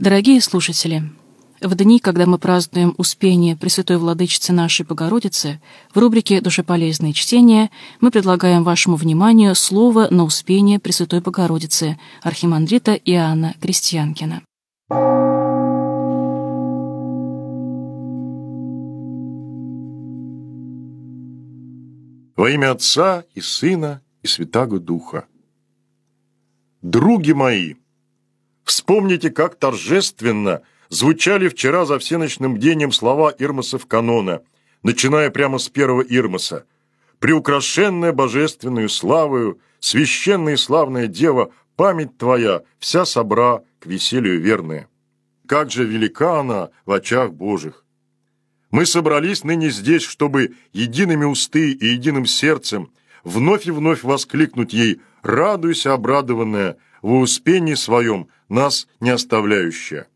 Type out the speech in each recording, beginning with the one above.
Дорогие слушатели, в дни, когда мы празднуем Успение Пресвятой Владычицы нашей Богородицы, в рубрике «Душеполезные чтения» мы предлагаем вашему вниманию слово на Успение Пресвятой Богородицы архимандрита Иоанна Крестьянкина. Во имя Отца и Сына и Святаго Духа. Други мои, вспомните, как торжественно звучали вчера за всеночным бдением слова Ирмасов канона, начиная прямо с первого Ирмаса. «Приукрашенная божественную славою, священная и славная Дева, память твоя, вся собра к веселью верная. Как же велика она в очах Божьих! Мы собрались ныне здесь, чтобы едиными усты и единым сердцем вновь и вновь воскликнуть ей «Радуйся, обрадованная, во успении своем, нас не оставляющая».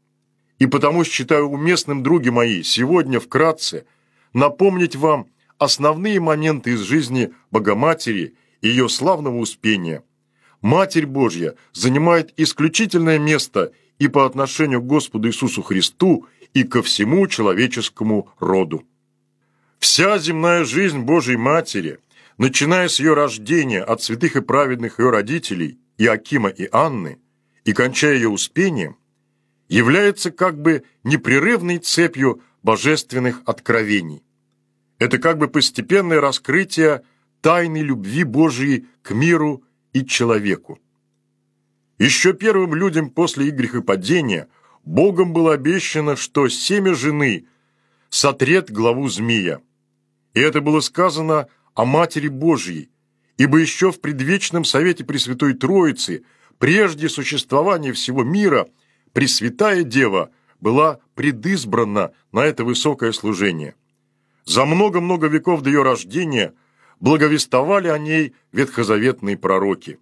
И потому считаю уместным, други мои, сегодня вкратце напомнить вам основные моменты из жизни Богоматери и ее славного успения. Матерь Божья занимает исключительное место и по отношению к Господу Иисусу Христу, и ко всему человеческому роду. Вся земная жизнь Божьей Матери, начиная с ее рождения от святых и праведных ее родителей Иакима и Анны, и кончая ее успением, является как бы непрерывной цепью божественных откровений. Это как бы постепенное раскрытие тайны любви Божией к миру и человеку. Еще первым людям после их грехопадения Богом было обещано, что семя жены сотрет главу змея. И это было сказано о Матери Божьей, ибо еще в предвечном совете Пресвятой Троицы, прежде существования всего мира – Пресвятая Дева была предизбрана на это высокое служение. За много-много веков до ее рождения благовестовали о ней ветхозаветные пророки.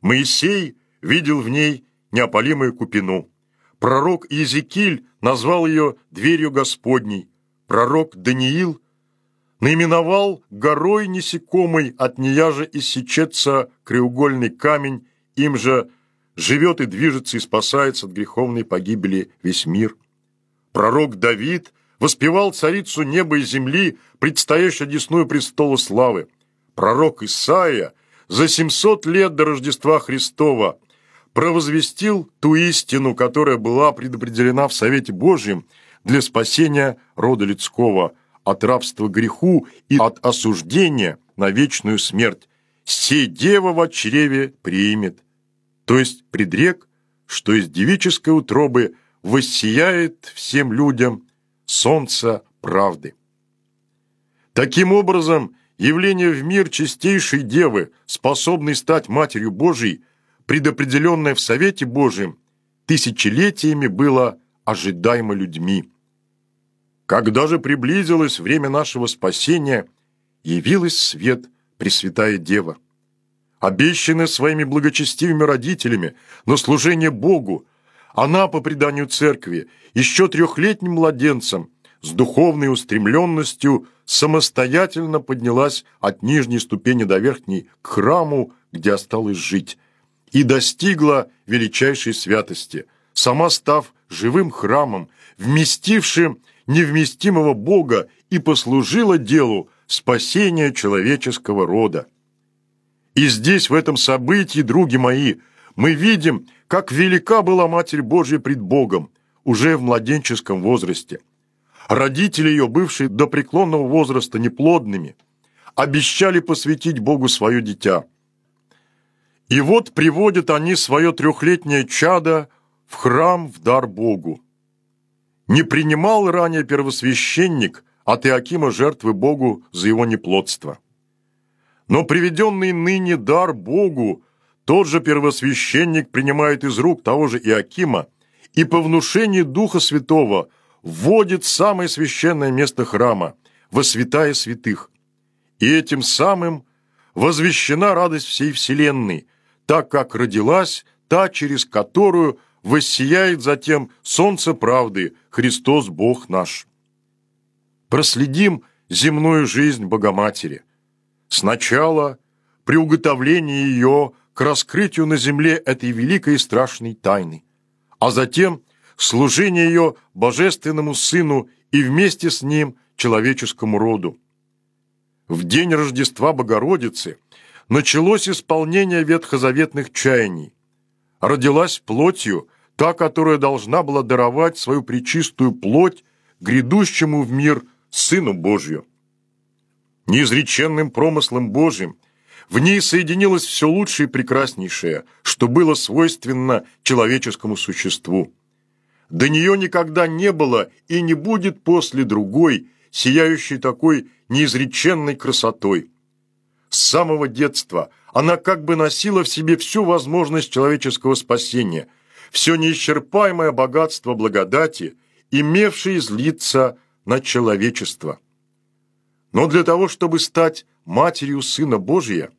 Моисей видел в ней неопалимую купину. Пророк Иезекииль назвал ее «дверью Господней». Пророк Даниил наименовал горой несекомой от нея же иссечется краеугольный камень, им же живет и движется и спасается от греховной погибели весь мир. Пророк Давид воспевал царицу неба и земли, предстоящую десную престола славы. Пророк Исаия за 700 лет до Рождества Христова провозвестил ту истину, которая была предопределена в Совете Божьем для спасения рода людского от рабства греху и от осуждения на вечную смерть. «Сей дева в чреве примет» то есть предрек, что из девической утробы воссияет всем людям солнце правды. Таким образом, явление в мир чистейшей девы, способной стать Матерью Божией, предопределенное в Совете Божьем, тысячелетиями было ожидаемо людьми. Когда же приблизилось время нашего спасения, явилась свет Пресвятая Дева – обещанная своими благочестивыми родителями на служение Богу, она, по преданию церкви, еще трехлетним младенцем, с духовной устремленностью самостоятельно поднялась от нижней ступени до верхней к храму, где осталось жить, и достигла величайшей святости, сама став живым храмом, вместившим невместимого Бога и послужила делу спасения человеческого рода. И здесь, в этом событии, други мои, мы видим, как велика была Матерь Божья пред Богом, уже в младенческом возрасте. Родители ее, бывшие до преклонного возраста неплодными, обещали посвятить Богу свое дитя. И вот приводят они свое трехлетнее чадо в храм в дар Богу. Не принимал ранее первосвященник от Иакима жертвы Богу за его неплодство. Но приведенный ныне дар Богу тот же первосвященник принимает из рук того же Иакима и по внушению Духа Святого вводит самое священное место храма, во святая святых. И этим самым возвещена радость всей вселенной, так как родилась та, через которую воссияет затем солнце правды, Христос Бог наш. Проследим земную жизнь Богоматери. Сначала при уготовлении ее к раскрытию на земле этой великой и страшной тайны, а затем служение ее Божественному Сыну и вместе с Ним человеческому роду. В день Рождества Богородицы началось исполнение ветхозаветных чаяний. Родилась плотью та, которая должна была даровать свою причистую плоть грядущему в мир Сыну Божью. Неизреченным промыслом Божьим в ней соединилось все лучшее и прекраснейшее, что было свойственно человеческому существу. До нее никогда не было и не будет после другой, сияющей такой неизреченной красотой. С самого детства она как бы носила в себе всю возможность человеческого спасения, все неисчерпаемое богатство благодати, имевшее излиться на человечество. Но для того, чтобы стать матерью Сына Божия,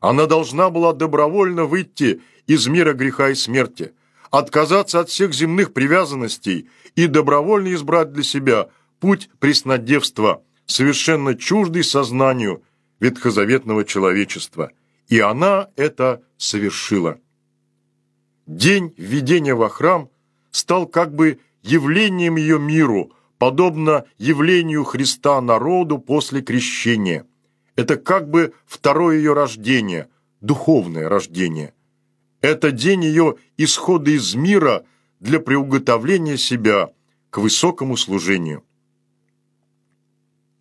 она должна была добровольно выйти из мира греха и смерти, отказаться от всех земных привязанностей и добровольно избрать для себя путь преснодевства, совершенно чуждый сознанию ветхозаветного человечества. И она это совершила. День введения во храм стал как бы явлением ее миру, подобно явлению Христа народу после крещения. Это как бы второе ее рождение, духовное рождение. Это день ее исхода из мира для приуготовления себя к высокому служению.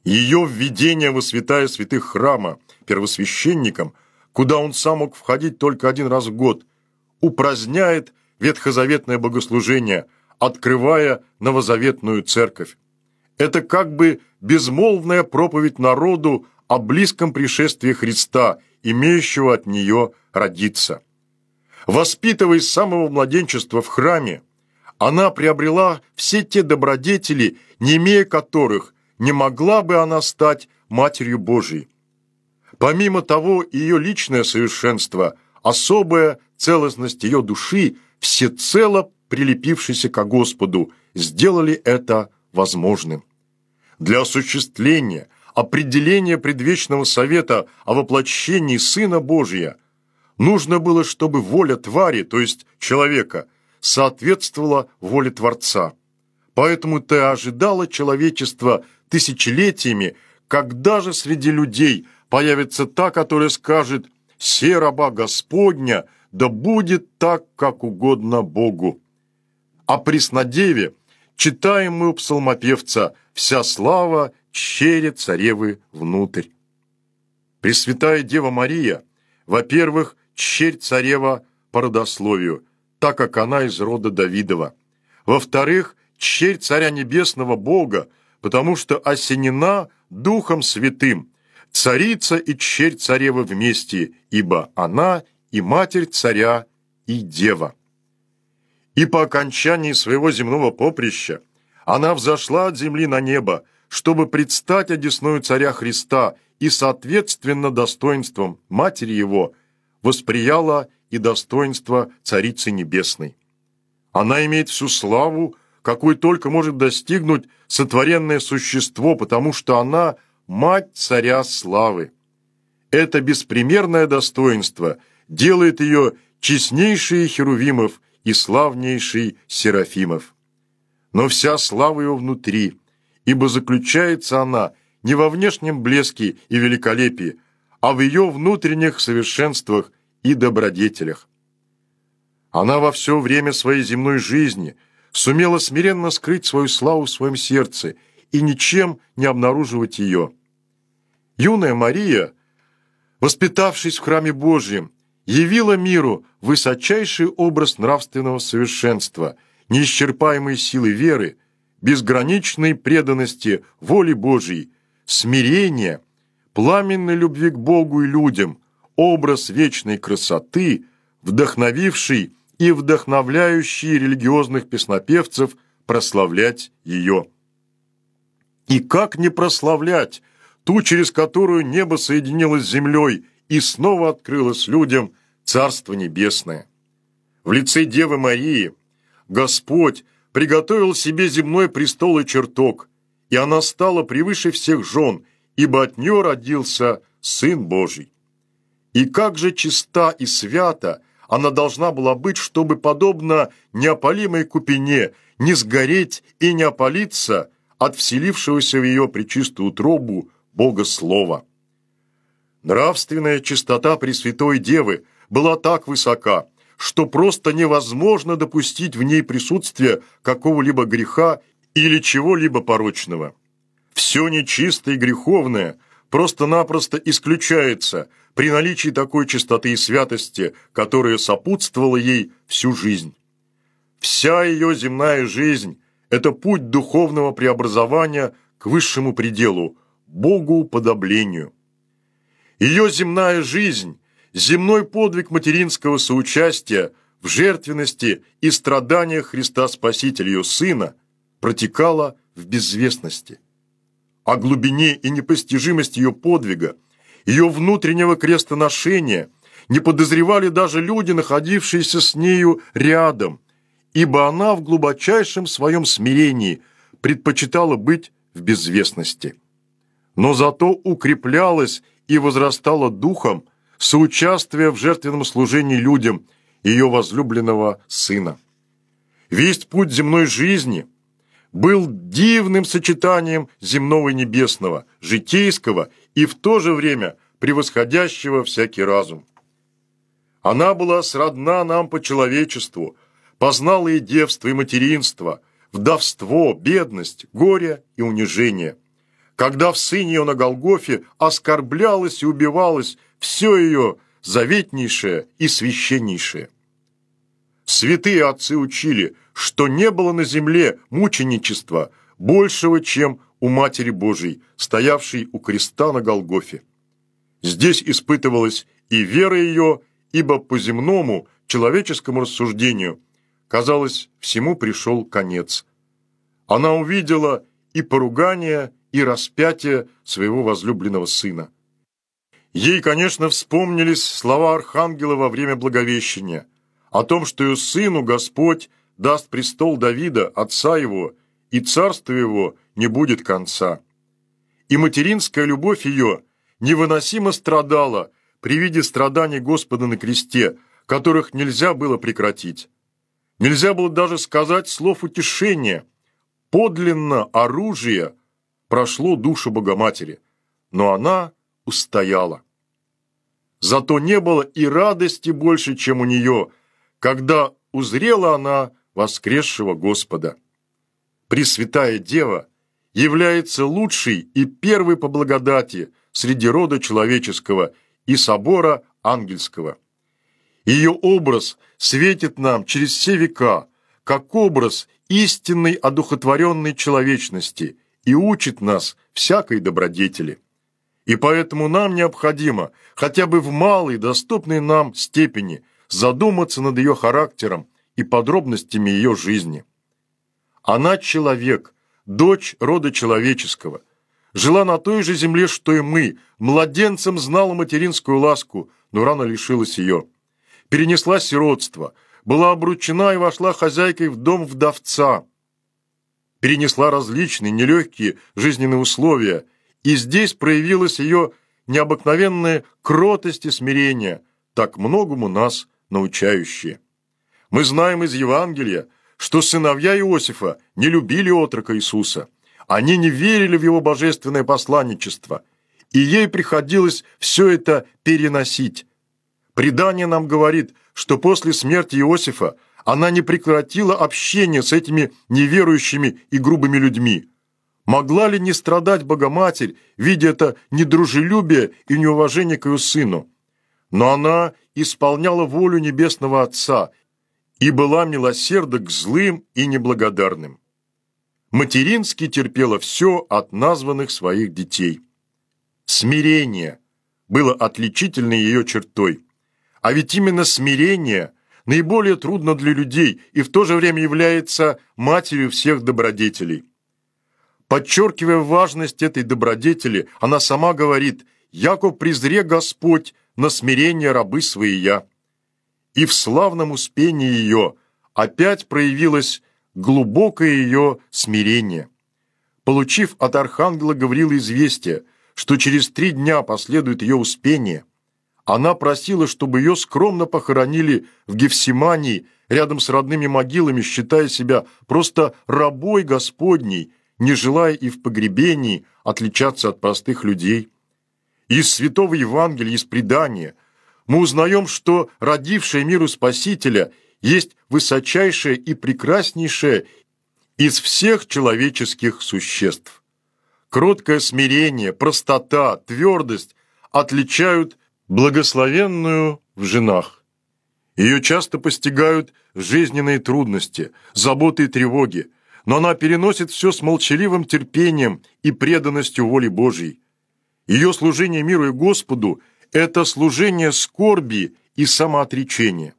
Ее введение во святая святых храма первосвященником, куда он сам мог входить только один раз в год, упраздняет ветхозаветное богослужение, открывая новозаветную церковь. Это как бы безмолвная проповедь народу о близком пришествии Христа, имеющего от нее родиться. Воспитываясь с самого младенчества в храме, она приобрела все те добродетели, не имея которых не могла бы она стать Матерью Божией. Помимо того, ее личное совершенство, особая целостность ее души, всецело прилепившейся к Господу, сделали это возможным. Для осуществления, определения предвечного совета о воплощении Сына Божия – Нужно было, чтобы воля твари, то есть человека, соответствовала воле Творца. Поэтому ты ожидала человечества тысячелетиями, когда же среди людей появится та, которая скажет «Се раба Господня, да будет так, как угодно Богу». О Преснодеве читаем мы у псалмопевца «Вся слава чере царевы внутрь». Пресвятая Дева Мария, во-первых, черь царева по родословию, так как она из рода Давидова. Во-вторых, черь царя небесного Бога, потому что осенена Духом Святым, царица и черь царева вместе, ибо она и матерь царя, и дева. И по окончании своего земного поприща она взошла от земли на небо, чтобы предстать одесную царя Христа и, соответственно, достоинством матери его – восприяла и достоинство Царицы Небесной. Она имеет всю славу, какой только может достигнуть сотворенное существо, потому что она – мать царя славы. Это беспримерное достоинство делает ее честнейшей Херувимов и славнейшей Серафимов. Но вся слава ее внутри, ибо заключается она не во внешнем блеске и великолепии, а в ее внутренних совершенствах и добродетелях. Она во все время своей земной жизни сумела смиренно скрыть свою славу в своем сердце и ничем не обнаруживать ее. Юная Мария, воспитавшись в храме Божьем, явила миру высочайший образ нравственного совершенства, неисчерпаемой силы веры, безграничной преданности воле Божьей, смирения, пламенной любви к Богу и людям – образ вечной красоты, вдохновивший и вдохновляющий религиозных песнопевцев прославлять ее. И как не прославлять ту, через которую небо соединилось с землей и снова открылось людям Царство Небесное? В лице Девы Марии Господь приготовил себе земной престол и чертог, и она стала превыше всех жен, ибо от нее родился Сын Божий. И как же чиста и свята она должна была быть, чтобы, подобно неопалимой купине, не сгореть и не опалиться от вселившегося в ее причистую утробу Бога Слова. Нравственная чистота Пресвятой Девы была так высока, что просто невозможно допустить в ней присутствие какого-либо греха или чего-либо порочного. Все нечистое и греховное просто-напросто исключается при наличии такой чистоты и святости, которая сопутствовала ей всю жизнь. Вся ее земная жизнь – это путь духовного преобразования к высшему пределу – Богу подоблению. Ее земная жизнь – земной подвиг материнского соучастия в жертвенности и страданиях Христа Спасителя ее Сына протекала в безвестности. О глубине и непостижимости ее подвига, ее внутреннего крестоношения не подозревали даже люди, находившиеся с нею рядом – ибо она в глубочайшем своем смирении предпочитала быть в безвестности. Но зато укреплялась и возрастала духом соучаствия в жертвенном служении людям ее возлюбленного сына. Весь путь земной жизни был дивным сочетанием земного и небесного, житейского и в то же время превосходящего всякий разум. Она была сродна нам по человечеству – познала и девство, и материнство, вдовство, бедность, горе и унижение. Когда в сыне ее на Голгофе оскорблялось и убивалось все ее заветнейшее и священнейшее. Святые отцы учили, что не было на земле мученичества большего, чем у Матери Божией, стоявшей у креста на Голгофе. Здесь испытывалась и вера ее, ибо по земному человеческому рассуждению Казалось, всему пришел конец. Она увидела и поругание, и распятие своего возлюбленного сына. Ей, конечно, вспомнились слова архангела во время Благовещения о том, что ее сыну Господь даст престол Давида, отца его, и царство его не будет конца. И материнская любовь ее невыносимо страдала при виде страданий Господа на кресте, которых нельзя было прекратить. Нельзя было даже сказать слов утешения. Подлинно оружие прошло душу Богоматери, но она устояла. Зато не было и радости больше, чем у нее, когда узрела она воскресшего Господа. Пресвятая Дева является лучшей и первой по благодати среди рода человеческого и собора ангельского. Ее образ светит нам через все века, как образ истинной одухотворенной человечности и учит нас всякой добродетели. И поэтому нам необходимо хотя бы в малой, доступной нам степени задуматься над ее характером и подробностями ее жизни. Она человек, дочь рода человеческого, жила на той же земле, что и мы, младенцем знала материнскую ласку, но рано лишилась ее перенесла сиротство, была обручена и вошла хозяйкой в дом вдовца, перенесла различные нелегкие жизненные условия, и здесь проявилась ее необыкновенная кротость и смирение, так многому нас научающие. Мы знаем из Евангелия, что сыновья Иосифа не любили отрока Иисуса, они не верили в его божественное посланничество, и ей приходилось все это переносить, Предание нам говорит, что после смерти Иосифа она не прекратила общение с этими неверующими и грубыми людьми. Могла ли не страдать Богоматерь, видя это недружелюбие и неуважение к ее сыну? Но она исполняла волю Небесного Отца и была милосерда к злым и неблагодарным. Матерински терпела все от названных своих детей. Смирение было отличительной ее чертой – а ведь именно смирение наиболее трудно для людей и в то же время является матерью всех добродетелей. Подчеркивая важность этой добродетели, она сама говорит «Яко презре Господь на смирение рабы свои я». И в славном успении ее опять проявилось глубокое ее смирение. Получив от архангела Гаврила известие, что через три дня последует ее успение – Она просила, чтобы ее скромно похоронили в Гефсимании, рядом с родными могилами, считая себя просто рабой Господней, не желая и в погребении отличаться от простых людей. Из Святого Евангелия, из предания мы узнаем, что родившая миру Спасителя есть высочайшее и прекраснейшее из всех человеческих существ. Кроткое смирение, простота, твердость отличают благословенную в женах. Ее часто постигают жизненные трудности, заботы и тревоги, но она переносит все с молчаливым терпением и преданностью воле Божьей. Ее служение миру и Господу – это служение скорби и самоотречения.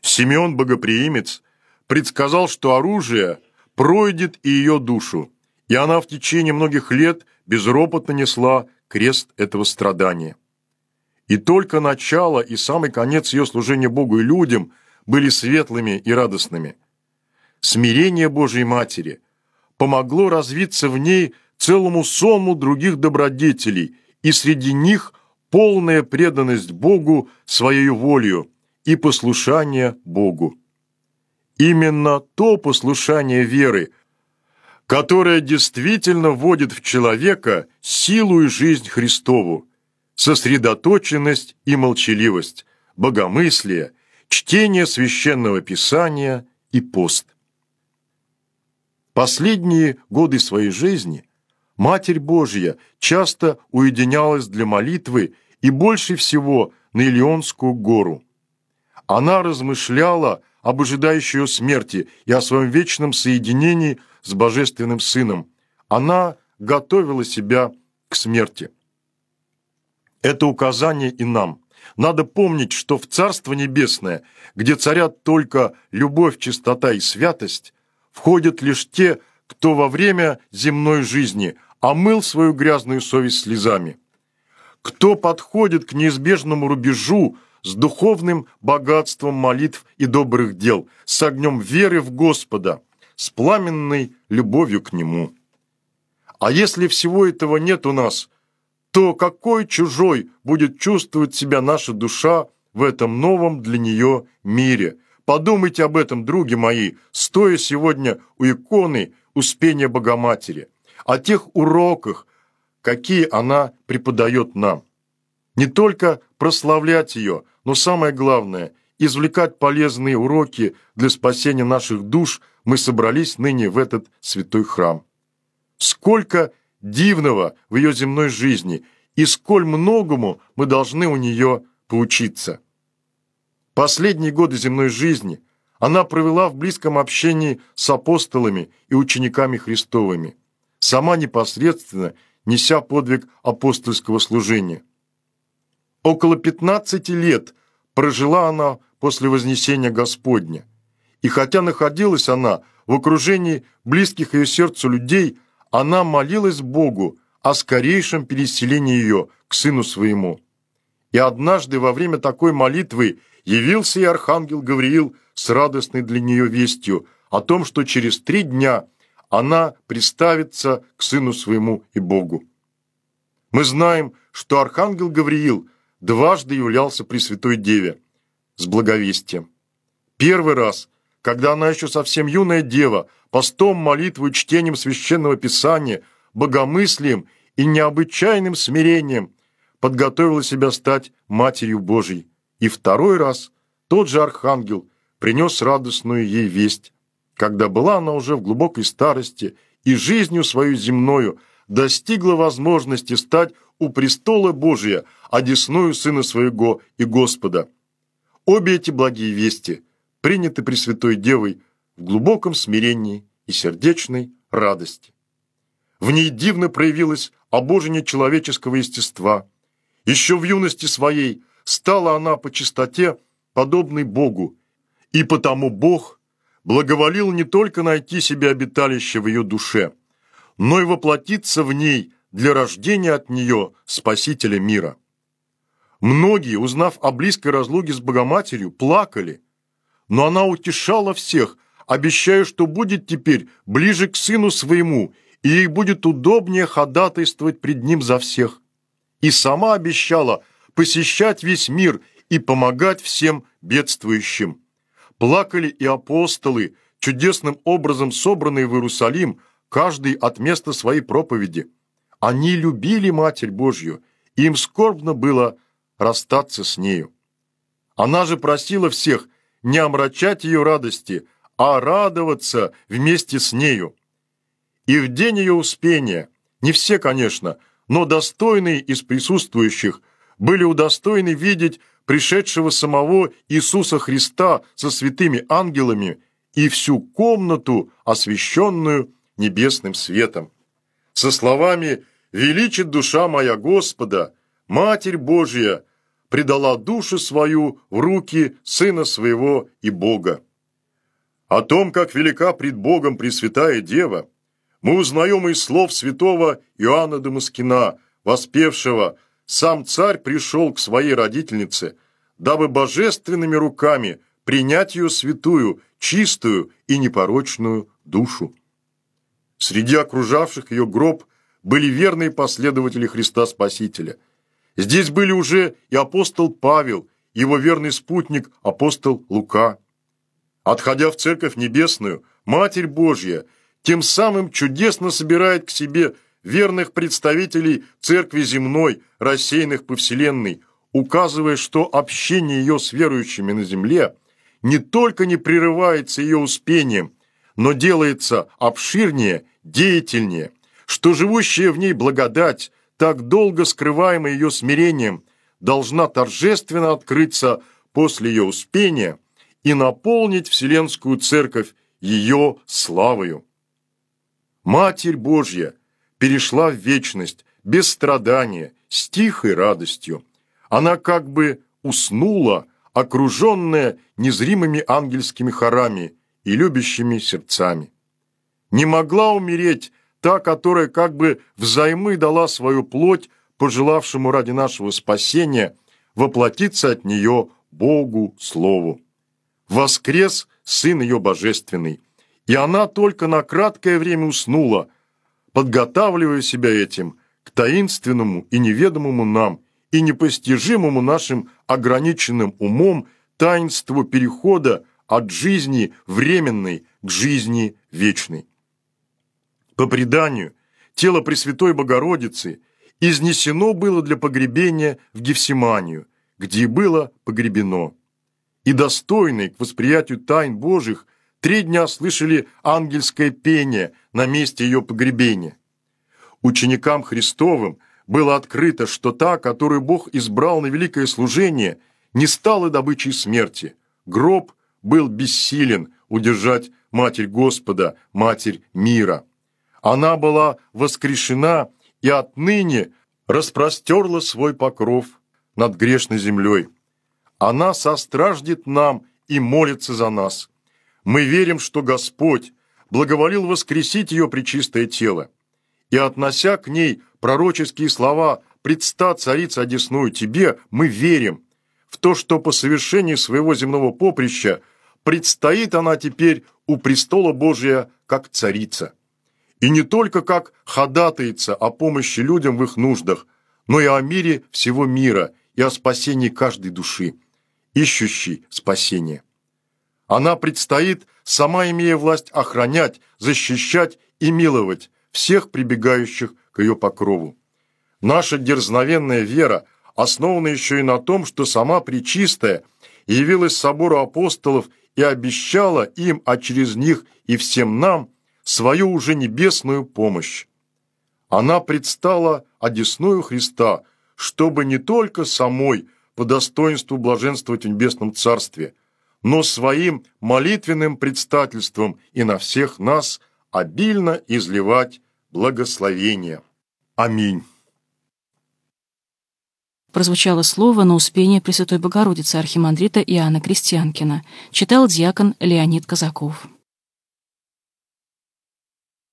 Симеон Богоприимец предсказал, что оружие пройдет и ее душу, и она в течение многих лет безропотно несла крест этого страдания. И только начало и самый конец ее служения Богу и людям были светлыми и радостными. Смирение Божьей Матери помогло развиться в ней целому сому других добродетелей, и среди них полная преданность Богу своей волею и послушание Богу. Именно то послушание веры, которое действительно вводит в человека силу и жизнь Христову, сосредоточенность и молчаливость, богомыслие, чтение священного писания и пост. Последние годы своей жизни Матерь Божья часто уединялась для молитвы и больше всего на Илионскую гору. Она размышляла об ожидающей ее смерти и о своем вечном соединении с Божественным Сыном. Она готовила себя к смерти. Это указание и нам. Надо помнить, что в Царство Небесное, где царят только любовь, чистота и святость, входят лишь те, кто во время земной жизни омыл свою грязную совесть слезами. Кто подходит к неизбежному рубежу с духовным богатством молитв и добрых дел, с огнем веры в Господа, с пламенной любовью к Нему. А если всего этого нет у нас, то какой чужой будет чувствовать себя наша душа в этом новом для нее мире? Подумайте об этом, други мои, стоя сегодня у иконы Успения Богоматери, о тех уроках, какие она преподает нам. Не только прославлять ее, но самое главное – извлекать полезные уроки для спасения наших душ мы собрались ныне в этот святой храм. Сколько дивного в ее земной жизни, и сколь многому мы должны у нее поучиться. Последние годы земной жизни она провела в близком общении с апостолами и учениками Христовыми, сама непосредственно неся подвиг апостольского служения. Около 15 лет прожила она после Вознесения Господня, и хотя находилась она в окружении близких ее сердцу людей, она молилась Богу о скорейшем переселении ее к сыну своему. И однажды во время такой молитвы явился и архангел Гавриил с радостной для нее вестью о том, что через три дня она представится к сыну своему и Богу. Мы знаем, что архангел Гавриил дважды являлся при Святой Деве с благовестием. Первый раз, когда она еще совсем юная дева, постом, молитвой, чтением священного писания, богомыслием и необычайным смирением подготовила себя стать Матерью Божией. И второй раз тот же архангел принес радостную ей весть, когда была она уже в глубокой старости и жизнью свою земною достигла возможности стать у престола Божия, одесную Сына Своего и Господа. Обе эти благие вести приняты Пресвятой Девой в глубоком смирении и сердечной радости. В ней дивно проявилось обожение человеческого естества. Еще в юности своей стала она по чистоте подобной Богу, и потому Бог благоволил не только найти себе обиталище в ее душе, но и воплотиться в ней для рождения от нее Спасителя мира. Многие, узнав о близкой разлуге с Богоматерью, плакали, но она утешала всех, обещая, что будет теперь ближе к сыну своему, и ей будет удобнее ходатайствовать пред ним за всех. И сама обещала посещать весь мир и помогать всем бедствующим. Плакали и апостолы, чудесным образом собранные в Иерусалим, каждый от места своей проповеди. Они любили Матерь Божью, и им скорбно было расстаться с нею. Она же просила всех не омрачать ее радости, а радоваться вместе с нею. И в день ее успения, не все, конечно, но достойные из присутствующих были удостоены видеть пришедшего самого Иисуса Христа со святыми ангелами и всю комнату, освященную небесным светом. Со словами «Величит душа моя Господа, Матерь Божья, предала душу свою в руки Сына Своего и Бога». О том, как велика пред Богом Пресвятая Дева, мы узнаем из слов святого Иоанна Дамаскина, воспевшего «Сам царь пришел к своей родительнице, дабы божественными руками принять ее святую, чистую и непорочную душу». Среди окружавших ее гроб были верные последователи Христа Спасителя. Здесь были уже и апостол Павел, его верный спутник апостол Лука. Отходя в Церковь Небесную, Матерь Божья тем самым чудесно собирает к себе верных представителей Церкви земной, рассеянных по Вселенной, указывая, что общение ее с верующими на земле не только не прерывается ее успением, но делается обширнее, деятельнее, что живущая в ней благодать, так долго скрываемая ее смирением, должна торжественно открыться после ее успения – и наполнить Вселенскую Церковь ее славою. Матерь Божья перешла в вечность без страдания, с тихой радостью. Она как бы уснула, окруженная незримыми ангельскими хорами и любящими сердцами. Не могла умереть та, которая как бы взаймы дала свою плоть, пожелавшему ради нашего спасения воплотиться от нее Богу Слову воскрес Сын ее Божественный, и она только на краткое время уснула, подготавливая себя этим к таинственному и неведомому нам и непостижимому нашим ограниченным умом таинству перехода от жизни временной к жизни вечной. По преданию, тело Пресвятой Богородицы изнесено было для погребения в Гефсиманию, где было погребено и достойные к восприятию тайн Божьих, три дня слышали ангельское пение на месте ее погребения. Ученикам Христовым было открыто, что та, которую Бог избрал на великое служение, не стала добычей смерти. Гроб был бессилен удержать Матерь Господа, Матерь мира. Она была воскрешена и отныне распростерла свой покров над грешной землей. Она состраждет нам и молится за нас. Мы верим, что Господь благоволил воскресить ее причистое тело. И, относя к ней пророческие слова «Предста, царица одесную тебе», мы верим в то, что по совершении своего земного поприща предстоит она теперь у престола Божия как царица. И не только как ходатайца о помощи людям в их нуждах, но и о мире всего мира и о спасении каждой души ищущий спасение. Она предстоит, сама имея власть охранять, защищать и миловать всех прибегающих к ее покрову. Наша дерзновенная вера основана еще и на том, что сама Пречистая явилась собору апостолов и обещала им, а через них и всем нам, свою уже небесную помощь. Она предстала одесную Христа, чтобы не только самой по достоинству блаженствовать в Небесном Царстве, но своим молитвенным предстательством и на всех нас обильно изливать благословение. Аминь. Прозвучало слово на Успение Пресвятой Богородицы архимандрита Иоанна Крестьянкина. Читал диакон Леонид Казаков.